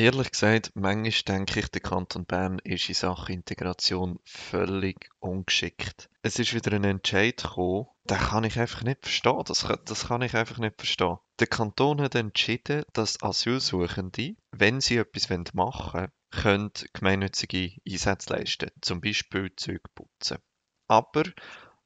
Ehrlich gesagt, manchmal denke ich, der Kanton Bern ist in Sachen Integration völlig ungeschickt. Es ist wieder ein Entscheid gekommen, den kann ich einfach nicht verstehen. Das kann, das kann ich einfach nicht verstehen. Der Kanton hat entschieden, dass Asylsuchende, wenn sie etwas machen wollen, können gemeinnützige Einsätze leisten, zum Beispiel Züge putzen. Aber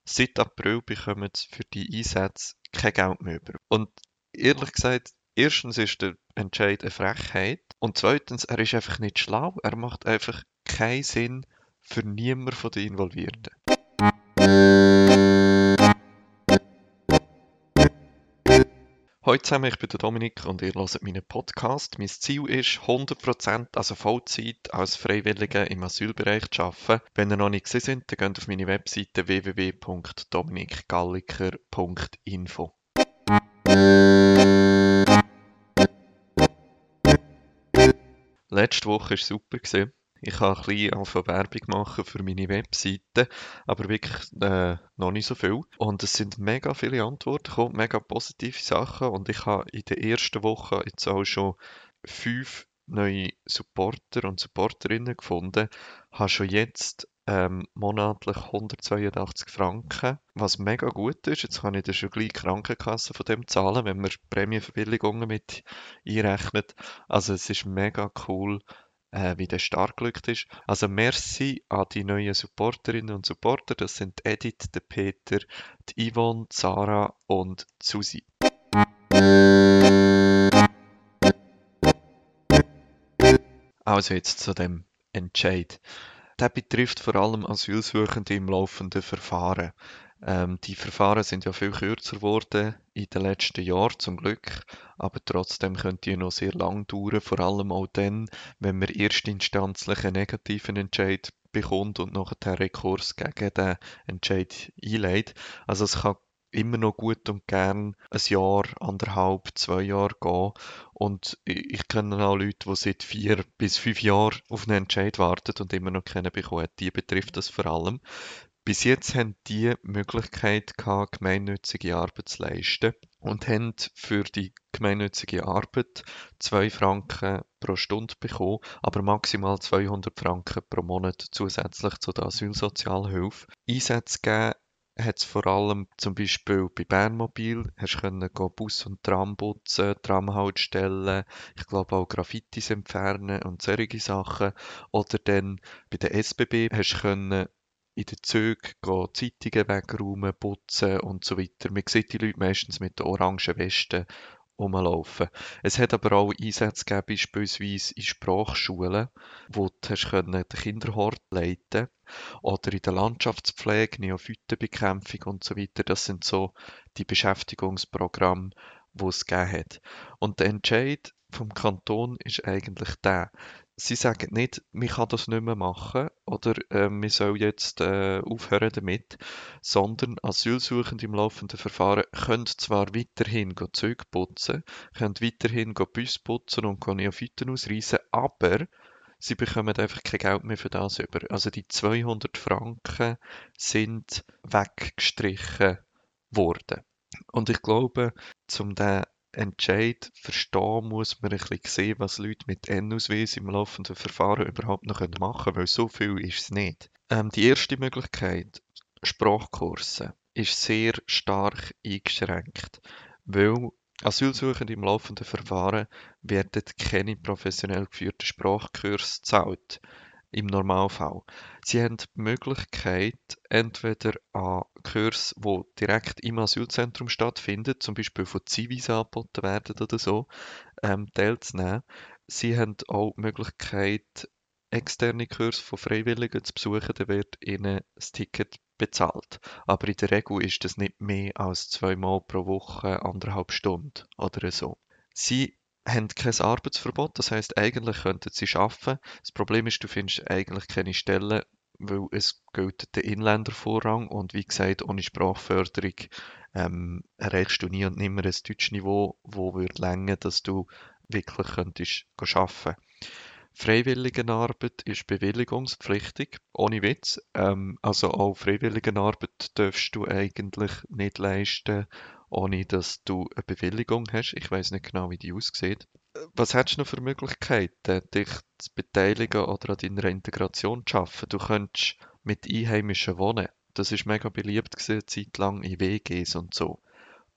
seit April bekommen sie für die Einsätze kein Geld mehr über. Und ehrlich gesagt, erstens ist der Entscheid eine Frechheit und zweitens, er ist einfach nicht schlau. Er macht einfach keinen Sinn für niemanden von den Involvierten. Hallo zusammen, ich bin der Dominik und ihr hört meinen Podcast. Mein Ziel ist, 100%, also Vollzeit, als Freiwilliger im Asylbereich zu arbeiten. Wenn ihr noch nicht gesehen seid, dann geht auf meine Webseite www.dominikgalliker.info. Letzte Woche war super. Ich habe ein bisschen angefangen Werbung machen für meine Webseite, aber wirklich äh, noch nicht so viel. Und es sind mega viele Antworten gekommen, mega positive Sachen. Und ich habe in der ersten Woche jetzt auch schon fünf neue Supporter und Supporterinnen gefunden. Habe schon jetzt ähm, monatlich 182 Franken, was mega gut ist. Jetzt kann ich dann schon gleich die Krankenkasse von dem zahlen, wenn man Prämienverbilligungen mit einrechnet. Also es ist mega cool, äh, wie der stark gelückt ist. Also merci an die neuen Supporterinnen und Supporter. Das sind Edith, der Peter, die Yvonne, Sarah und Susi. Also jetzt zu dem Entscheid. Der betrifft vor allem Asylsuchende im laufenden Verfahren. Ähm, die Verfahren sind ja viel kürzer geworden in den letzten Jahren, zum Glück, aber trotzdem können die noch sehr lang dauern, vor allem auch dann, wenn man erstinstanzlich einen negativen Entscheid bekommt und nachher Rekurs gegen den Entscheid einleitet. Also es kann immer noch gut und gern ein Jahr, anderthalb, zwei Jahre gehen. Und ich kenne auch Leute, die seit vier bis fünf Jahren auf einen Entscheid warten und immer noch keinen bekommen. Die betrifft das vor allem. Bis jetzt haben die Möglichkeit gehabt, gemeinnützige Arbeit zu leisten und haben für die gemeinnützige Arbeit zwei Franken pro Stunde bekommen, aber maximal 200 Franken pro Monat zusätzlich zu der Asylsozialhilfe. Einsätze geben hat es vor allem zum Beispiel bei Bernmobil, hast können Bus und Tram putzen, Tramhaltestellen, ich glaube auch Graffitis entfernen und solche Sachen. Oder dann bei der SBB hast können in den Zügen Zeitungen wegräumen, putzen und so weiter. Man sieht die Leute meistens mit den orangen Westen rumlaufen. Es hat aber auch Einsätze gegeben, beispielsweise in Sprachschulen, wo du hast den Kinderhort leiten oder in der Landschaftspflege, Neophytenbekämpfung und so weiter. Das sind so die Beschäftigungsprogramme, die es gegeben hat. Und der Entscheid vom Kanton ist eigentlich der, sie sagen nicht, man kann das nicht mehr machen oder äh, man soll jetzt äh, aufhören damit, sondern Asylsuchende im laufenden Verfahren können zwar weiterhin Züge putzen, können weiterhin Bus putzen und Neophyten ausreißen, aber sie bekommen einfach kein Geld mehr für das über. Also die 200 Franken sind weggestrichen worden. Und ich glaube, zum den Entscheid verstehen muss man ein bisschen sehen, was Leute mit N-Ausweis im laufenden Verfahren überhaupt noch machen können, weil so viel ist es nicht. Ähm, die erste Möglichkeit, Sprachkurse, ist sehr stark eingeschränkt, weil Asylsuchende im laufenden Verfahren werden keine professionell geführten Sprachkurse gezahlt im Normalfall. Sie haben die Möglichkeit, entweder an Kurse, die direkt im Asylzentrum stattfinden, zum Beispiel von Zivis angeboten werden oder so, ähm, teilzunehmen. Sie haben auch die Möglichkeit, externe Kurse von Freiwilligen zu besuchen, dann wird ihnen das Ticket bezahlt. Aber in der Regel ist das nicht mehr als zweimal pro Woche, anderthalb Stunden oder so. Sie haben kein Arbeitsverbot, das heißt eigentlich könnten sie arbeiten. Das Problem ist, du findest eigentlich keine Stellen, weil es gilt der Inländervorrang und wie gesagt, ohne Sprachförderung ähm, erreichst du nie und nimmer ein Deutschniveau, wo würde länger, dass du wirklich könntest arbeiten. Freiwilligenarbeit ist bewilligungspflichtig, ohne Witz. Ähm, also auch Freiwilligenarbeit darfst du eigentlich nicht leisten, ohne dass du eine Bewilligung hast. Ich weiß nicht genau, wie die aussieht. was hättest du noch für Möglichkeiten, dich zu beteiligen oder an deiner Integration zu arbeiten? Du könntest mit Einheimischen wohnen. Das ist mega beliebt gewesen, eine in WGs und so.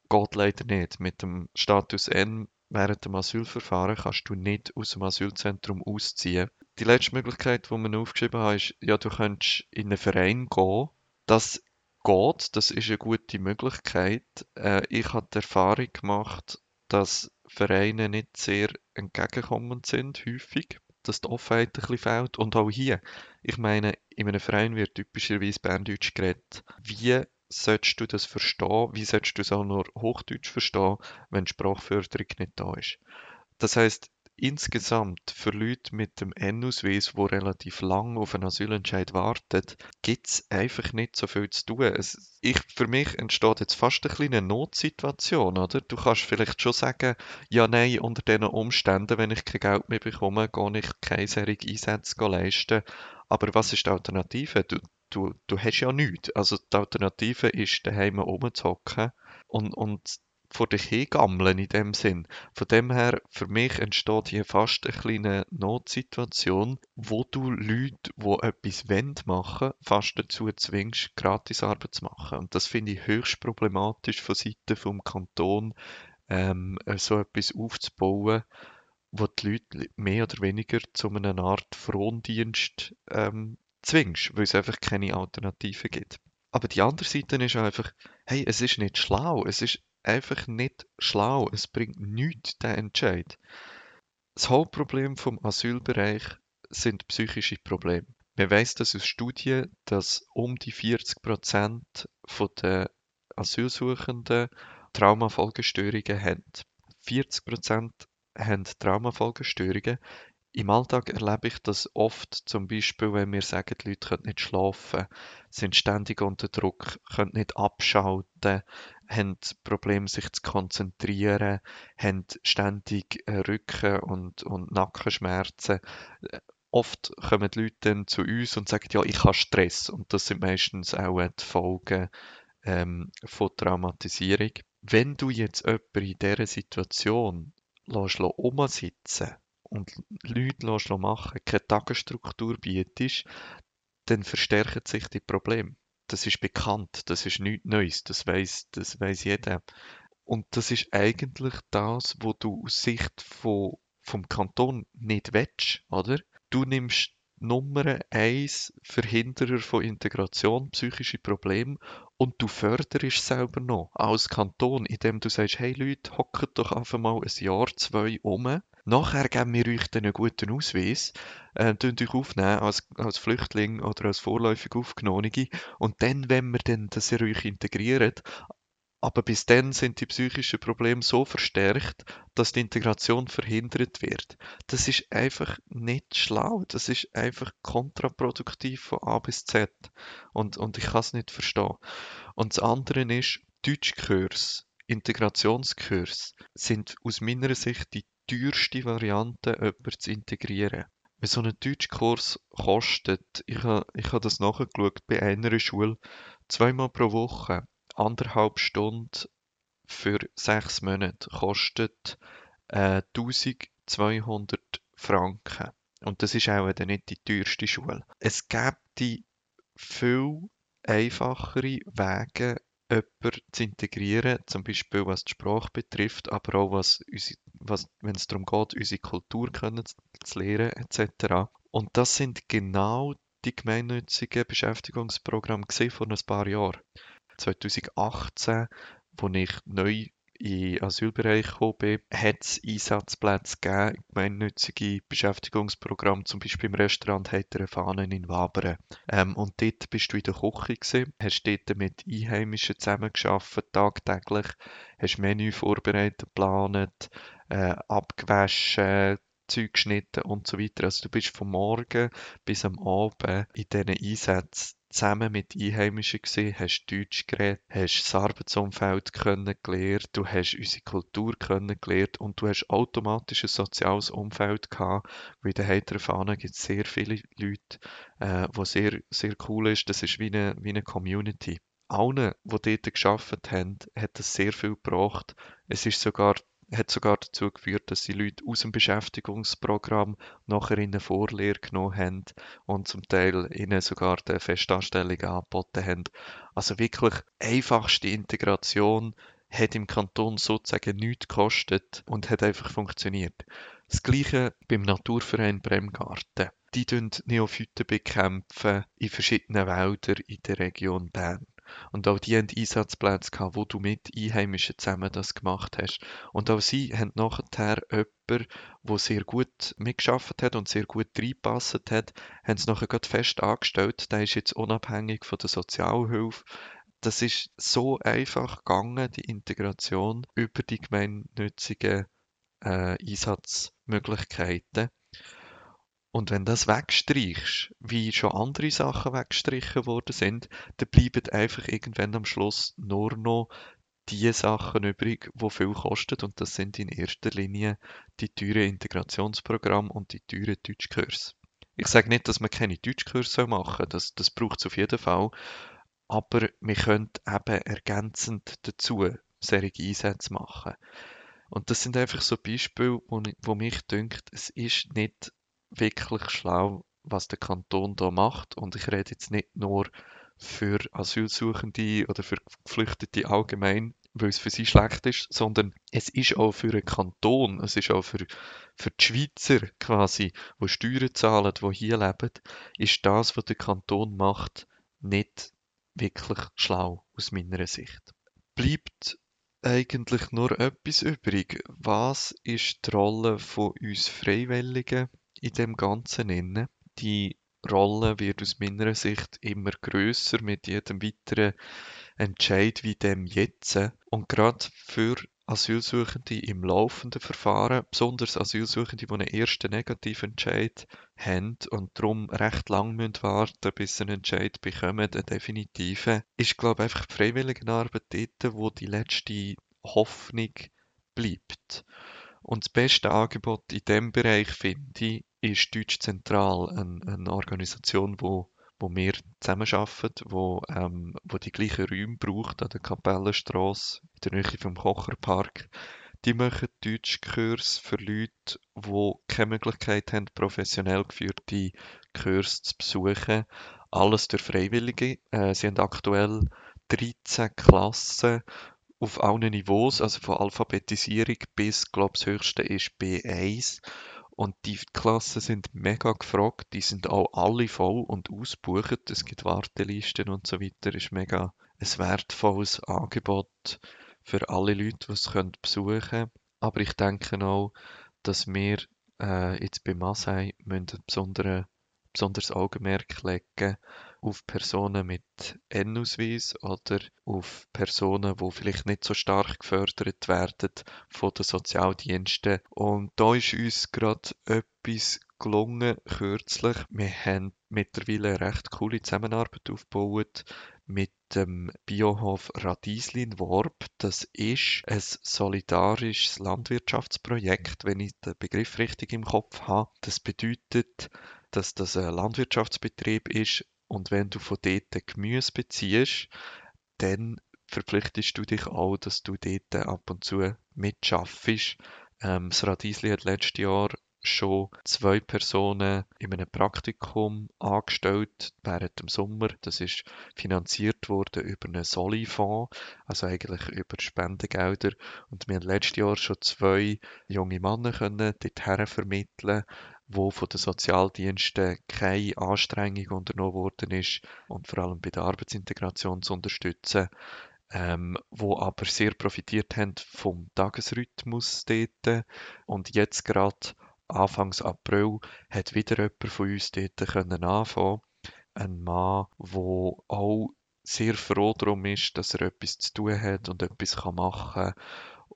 Geht leider nicht. Mit dem Status N während dem Asylverfahren kannst du nicht aus dem Asylzentrum ausziehen. Die letzte Möglichkeit, die wir aufgeschrieben haben, ist, ja, du könntest in einen Verein gehen. Das geht, das ist eine gute Möglichkeit. Äh, ich habe die Erfahrung gemacht, dass Vereine nicht sehr entgegenkommend sind, häufig, dass die Offenheit ein bisschen fehlt. Und auch hier, ich meine, in einem Verein wird typischerweise Berndeutsch geredet. Wie solltest du das verstehen? Wie solltest du es auch nur Hochdeutsch verstehen, wenn Sprachförderung nicht da ist? Das heißt, insgesamt für Leute mit dem N-Ausweis, die relativ lang auf einen Asylentscheid warten, gibt es einfach nicht so viel zu tun. Es, ich, für mich entsteht jetzt fast eine kleine Notsituation, oder? Du kannst vielleicht schon sagen, ja, nein, unter diesen Umständen, wenn ich kein Geld mehr bekomme, gehe ich keine solche Einsätze leisten. Aber was ist die Alternative? Du, du, du hast ja nichts. Also die Alternative ist, daheim rumzuhocken und, und vor dich hingammeln in dem Sinn. Von dem her, für mich entsteht hier fast eine kleine Notsituation, wo du Leute, die etwas wollen machen, fast dazu zwingst, Gratisarbeit zu machen. Und das finde ich höchst problematisch von Seiten vom Kanton, ähm, so etwas aufzubauen, wo die Leute mehr oder weniger zu einer Art Frondienst ähm, zwingst, weil es einfach keine Alternative gibt. Aber die andere Seite ist einfach, hey, es ist nicht schlau, es ist einfach nicht schlau, es bringt nichts, der Entscheid. Das Hauptproblem vom Asylbereich sind psychische Probleme. Man weiß das aus Studien, dass um die 40 Prozent der Asylsuchenden Traumafolgestörungen haben. 40 Prozent haben Traumafolgestörungen. Im Alltag erlebe ich das oft, zum Beispiel, wenn wir sagen, die Leute können nicht schlafen, sind ständig unter Druck, können nicht abschalten, haben Probleme, sich zu konzentrieren, haben ständig äh, Rücken- und, und Nackenschmerzen. Oft kommen die Leute dann zu uns und sagen, ja, ich habe Stress. Und das sind meistens auch die Folgen ähm, von Traumatisierung. Wenn du jetzt jemanden in dieser Situation lässt umsitzen und Leute lässt machen, keine Tagesstruktur bietest, dann verstärken sich die Probleme. Das ist bekannt, das ist nichts Neues, das weiß das weiß jeder. Und das ist eigentlich das, wo du aus Sicht von, vom Kanton nicht willst, oder? Du nimmst Nummer eins Verhinderer von Integration, psychische Probleme und du förderst selber noch als Kanton, indem du sagst, hey Leute, hockt doch einfach mal ein Jahr, zwei um. Nachher geben wir euch dann einen guten Ausweis, äh, euch aufnehmen als, als Flüchtling oder als vorläufig Aufgenommene. Und dann, wenn wir dann, dass ihr euch integriert, aber bis dann sind die psychischen Probleme so verstärkt, dass die Integration verhindert wird. Das ist einfach nicht schlau. Das ist einfach kontraproduktiv von A bis Z. Und, und ich kann es nicht verstehen. Und das andere ist, Deutschkurs, Integrationskurs sind aus meiner Sicht die teuerste Variante, jemanden zu integrieren. Wenn so ein Deutschkurs kostet, ich habe ich ha das nachgeschaut, bei einer Schule zweimal pro Woche, anderthalb Stunden für sechs Monate, kostet äh, 1200 Franken. Und das ist auch nicht die teuerste Schule. Es gibt viel einfachere Wege, jemanden zu integrieren, zum Beispiel was die Sprache betrifft, aber auch was, was wenn es darum geht, unsere Kultur können zu, lernen etc. Und das sind genau die gemeinnützigen Beschäftigungsprogramme vor ein paar Jahren. 2018, wo ich neu in den Asylbereich gekommen bin, hat es Einsatzplätze gegeben, gemeinnützige Beschäftigungsprogramme, zum Beispiel im Restaurant Heitere Fahnen in Wabern. Ähm, und dort bist du in der Küche gewesen, hast dort mit Einheimischen zusammengearbeitet, tagtäglich, hast Menü vorbereitet, geplant, äh, abgewaschen, Zeug geschnitten und so weiter. Also du bist vom Morgen bis am Abend in diesen Einsätzen zusammen mit Einheimischen gewesen, hast Deutsch geredet, hast das Arbeitsumfeld kennengelernt, du hast unsere Kultur kennengelernt und du hast automatisch ein soziales Umfeld gehabt, weil in der Heiterfahne gibt es sehr viele Leute, äh, wo sehr, sehr cool ist, das ist wie eine, wie eine Community. Allen, die dort gearbeitet haben, hat das sehr viel gebracht. Es ist sogar hat sogar dazu geführt, dass die Leute aus dem Beschäftigungsprogramm nachher in eine Vorlehre genommen haben und zum Teil ihnen sogar die Festanstellung angeboten haben. Also wirklich einfachste Integration hat im Kanton sozusagen nichts gekostet und hat einfach funktioniert. Das gleiche beim Naturverein Bremgarten. Die bekämpfen Neophyten in verschiedenen Wäldern in der Region Bern. Und auch die haben Einsatzplätze gehabt, wo du mit Einheimischen zusammen das gemacht hast. Und auch sie haben nachher jemanden, der sehr gut mitgearbeitet hat und sehr gut reingepasst hat, haben sie nachher gerade fest angestellt. Der ist jetzt unabhängig von der Sozialhilfe. Das ist so einfach gegangen, die Integration über die gemeinnützigen äh, Einsatzmöglichkeiten. Und wenn das wegstreichst, wie schon andere Sachen weggestrichen worden sind, dann bleiben einfach irgendwann am Schluss nur noch die Sachen übrig, die viel kosten. Und das sind in erster Linie die teuren Integrationsprogramme und die teuren Deutschkurse. Ich sage nicht, dass man keine Deutschkurse machen soll, das, das braucht es auf jeden Fall. Aber wir können eben ergänzend dazu solche Einsätze machen. Und das sind einfach so Beispiele, wo, wo mich dünkt, es ist nicht wirklich schlau, was der Kanton da macht. Und ich rede jetzt nicht nur für Asylsuchende oder für Geflüchtete allgemein, weil es für sie schlecht ist, sondern es ist auch für einen Kanton, es ist auch für, für die Schweizer quasi, die Steuern zahlen, die hier leben, ist das, was der Kanton macht, nicht wirklich schlau aus meiner Sicht. Bleibt eigentlich nur etwas übrig. Was ist die Rolle von uns Freiwilligen in dem Ganzen inne? Die Rolle wird aus meiner Sicht immer größer mit jedem weiteren Entscheid wie dem jetzt. Und gerade für Asylsuchende im laufenden Verfahren, besonders Asylsuchende, die einen ersten Negativentscheid haben und darum recht lang müssen warten bis sie einen Entscheid bekommen, einen definitiven, ist, glaube ich, einfach die Freiwilligenarbeit dort, wo die letzte Hoffnung bleibt. Und das beste Angebot in diesem Bereich, finde ich, ist Deutsch Zentral, eine, eine Organisation, wo, wo wir zusammenarbeiten, wo, ähm, wo die gleichen Räume braucht, an der Kapellenstrasse, in der Nähe vom Kocherpark. Die machen Deutschkurs für Leute, die keine Möglichkeit haben, professionell geführte Kurse zu besuchen. Alles durch Freiwillige. Äh, sie haben aktuell 13 Klassen auf allen Niveaus, also von Alphabetisierung bis, glaube das höchste ist B1. Und die Klassen sind mega gefragt, die sind auch alle voll und ausgebucht. Es gibt Wartelisten und so weiter. Ist mega ein wertvolles Angebot für alle Leute, die es können besuchen können. Aber ich denke auch, dass wir äh, jetzt bei Masai ein besonderes Augenmerk legen auf Personen mit N-Ausweis oder auf Personen, die vielleicht nicht so stark gefördert werden von den Sozialdiensten. Und da ist uns gerade etwas gelungen kürzlich. Wir haben mittlerweile eine recht coole Zusammenarbeit aufgebaut mit dem Biohof Radieslin Worb. Das ist ein solidarisches Landwirtschaftsprojekt, wenn ich den Begriff richtig im Kopf habe. Das bedeutet, dass das ein Landwirtschaftsbetrieb ist, und wenn du von dort Gemüse beziehst, dann verpflichtest du dich auch, dass du dort ab und zu mitschaffst. Ähm, das Radiesli hat letztes Jahr schon zwei Personen in einem Praktikum angestellt während dem Sommer. Das ist finanziert worden über einen Soli-Fonds, also eigentlich über Spendengelder. Und wir haben letztes Jahr schon zwei junge Männer können dorthin vermitteln wo von den Sozialdiensten keine Anstrengung unternommen worden ist und vor allem bei der Arbeitsintegration zu unterstützen, ähm, wo aber sehr profitiert haben vom Tagesrhythmus dort. Und jetzt gerade Anfangs April hat wieder jemand von uns dort können anfangen. Ein Mann, der auch sehr froh darum ist, dass er etwas zu tun hat und etwas machen kann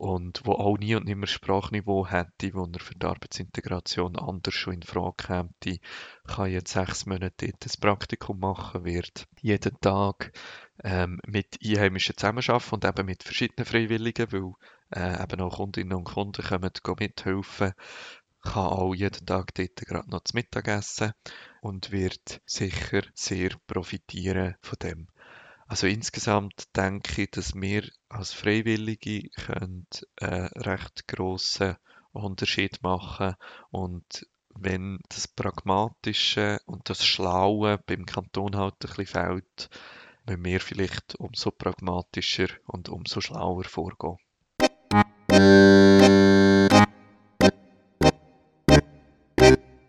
und wo auch nie und nimmer Sprachniveau hätte, wo er für die Arbeitsintegration anders schon in Frage käme, kann jetzt sechs Monate dort ein Praktikum machen, wird jeden Tag ähm, mit Einheimischen zusammenarbeiten und eben mit verschiedenen Freiwilligen, weil äh, eben auch Kundinnen und Kunden kommen mithelfen, kann auch jeden Tag dort gerade noch zu Mittag essen und wird sicher sehr profitieren von dem. Also insgesamt denke ich, dass wir als Freiwillige können einen recht grossen Unterschied machen und wenn das Pragmatische und das Schlaue beim Kanton halt ein bisschen fehlt, müssen wir vielleicht umso pragmatischer und umso schlauer vorgehen.